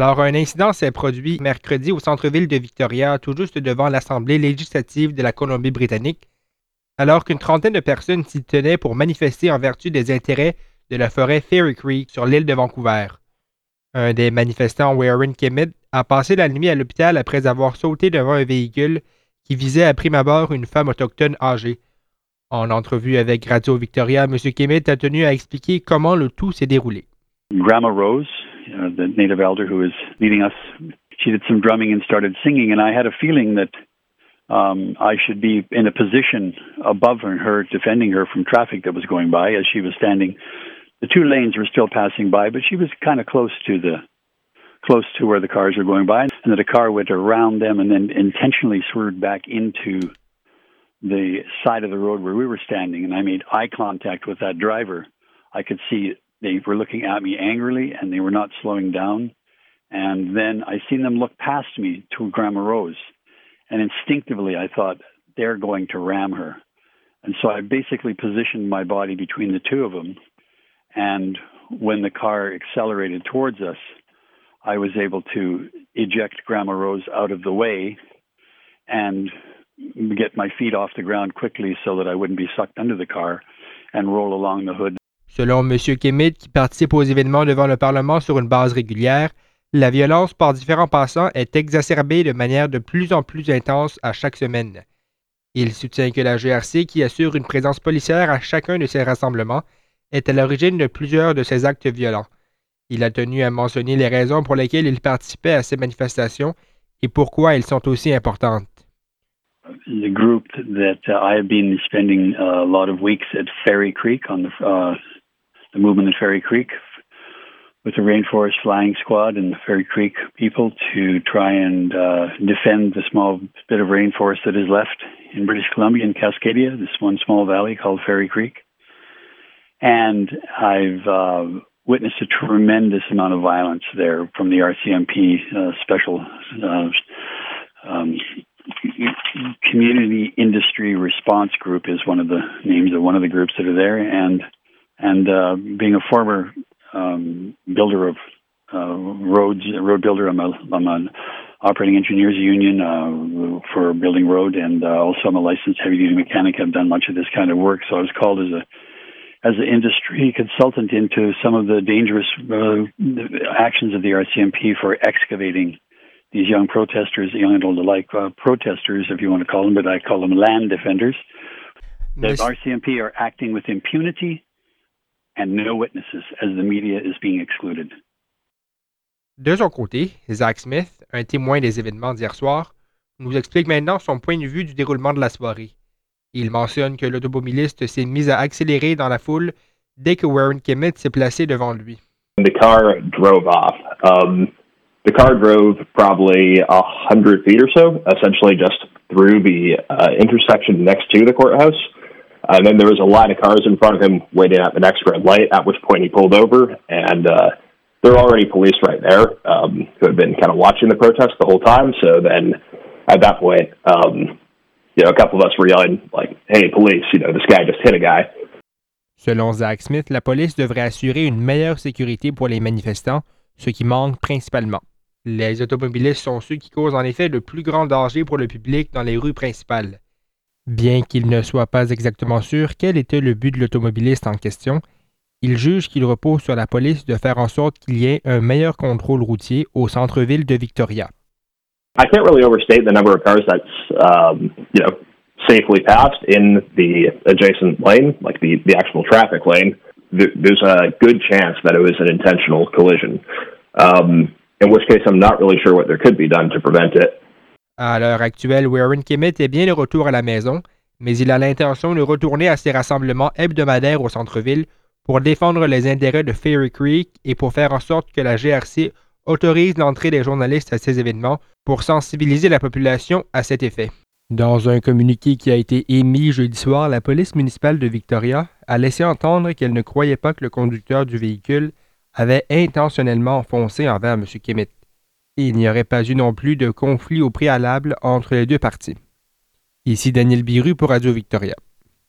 Alors, un incident s'est produit mercredi au centre-ville de Victoria, tout juste devant l'Assemblée législative de la Colombie-Britannique, alors qu'une trentaine de personnes s'y tenaient pour manifester en vertu des intérêts de la forêt Fairy Creek sur l'île de Vancouver. Un des manifestants, Warren Kemet, a passé la nuit à l'hôpital après avoir sauté devant un véhicule qui visait à prime abord une femme autochtone âgée. En entrevue avec Radio Victoria, M. Kemet a tenu à expliquer comment le tout s'est déroulé. Grandma Rose, uh, the native elder who was leading us, she did some drumming and started singing, and I had a feeling that um, I should be in a position above her, defending her from traffic that was going by as she was standing. The two lanes were still passing by, but she was kind of close to the close to where the cars were going by, and that a car went around them and then intentionally swerved back into the side of the road where we were standing. And I made eye contact with that driver. I could see they were looking at me angrily, and they were not slowing down. And then I seen them look past me to Grandma Rose and instinctively, I thought, they're going to ram her. And so I basically positioned my body between the two of them. And when the car accelerated towards us, I was able to eject Grandma Rose out of the way and get my feet off the ground quickly so that I wouldn't be sucked under the car and roll along the hood. Selon M. Kemet, qui participe aux événements devant le Parlement sur une base régulière, La violence par différents passants est exacerbée de manière de plus en plus intense à chaque semaine. Il soutient que la GRC, qui assure une présence policière à chacun de ces rassemblements, est à l'origine de plusieurs de ces actes violents. Il a tenu à mentionner les raisons pour lesquelles il participait à ces manifestations et pourquoi elles sont aussi importantes. The group that uh, I have been spending a lot of weeks at Ferry Creek on the, uh, the movement at Ferry Creek with the Rainforest Flying Squad and the Ferry Creek people to try and uh, defend the small bit of rainforest that is left in British Columbia in Cascadia, this one small valley called Ferry Creek. And I've uh, witnessed a tremendous amount of violence there from the RCMP uh, special uh, community industry response group is one of the names of one of the groups that are there and and uh, being a former um, builder of uh, roads, road builder. I'm, a, I'm an operating engineers union uh, for building road, and uh, also I'm a licensed heavy duty mechanic. I've done much of this kind of work, so I was called as a as an industry consultant into some of the dangerous uh, actions of the RCMP for excavating these young protesters, young and old alike, uh, protesters, if you want to call them, but I call them land defenders. The RCMP are acting with impunity De son côté, Zach Smith, un témoin des événements d'hier soir, nous explique maintenant son point de vue du déroulement de la soirée. Il mentionne que l'automobiliste s'est mis à accélérer dans la foule dès que Warren Kemet s'est placé devant lui. The car drove off. Um, the car drove probably a hundred feet or so, essentially just through the uh, intersection next to the courthouse. And then there was a line of cars in front of him waiting at the next red light, at which point he pulled over. And uh, there were already police right there um, who had been kind of watching the protest the whole time. So then at that point, um, you know, a couple of us were yelling, like, hey, police, you know, this guy just hit a guy. Selon Zach Smith, la police devrait assurer une meilleure sécurité pour les manifestants, ce qui manque principalement. Les automobilistes sont ceux qui causent en effet le plus grand danger pour le public dans les rues principales. Bien qu'il ne soit pas exactement sûr quel était le but de l'automobiliste en question, il juge qu'il repose sur la police de faire en sorte qu'il y ait un meilleur contrôle routier au centre-ville de Victoria. I can't really overstate the number of cars that's um, safely passed in the adjacent lane, like the actual traffic lane. There's a good chance that it was an intentional collision. Um, in which case, I'm not really sure what there could be done to prevent it. À l'heure actuelle, Warren Kemet est bien de retour à la maison, mais il a l'intention de retourner à ses rassemblements hebdomadaires au centre-ville pour défendre les intérêts de Fairy Creek et pour faire en sorte que la GRC autorise l'entrée des journalistes à ces événements pour sensibiliser la population à cet effet. Dans un communiqué qui a été émis jeudi soir, la police municipale de Victoria a laissé entendre qu'elle ne croyait pas que le conducteur du véhicule avait intentionnellement foncé envers M. Kemet il n'y aurait pas eu non plus de conflit au préalable entre les deux parties. Ici Daniel Biru pour Radio Victoria.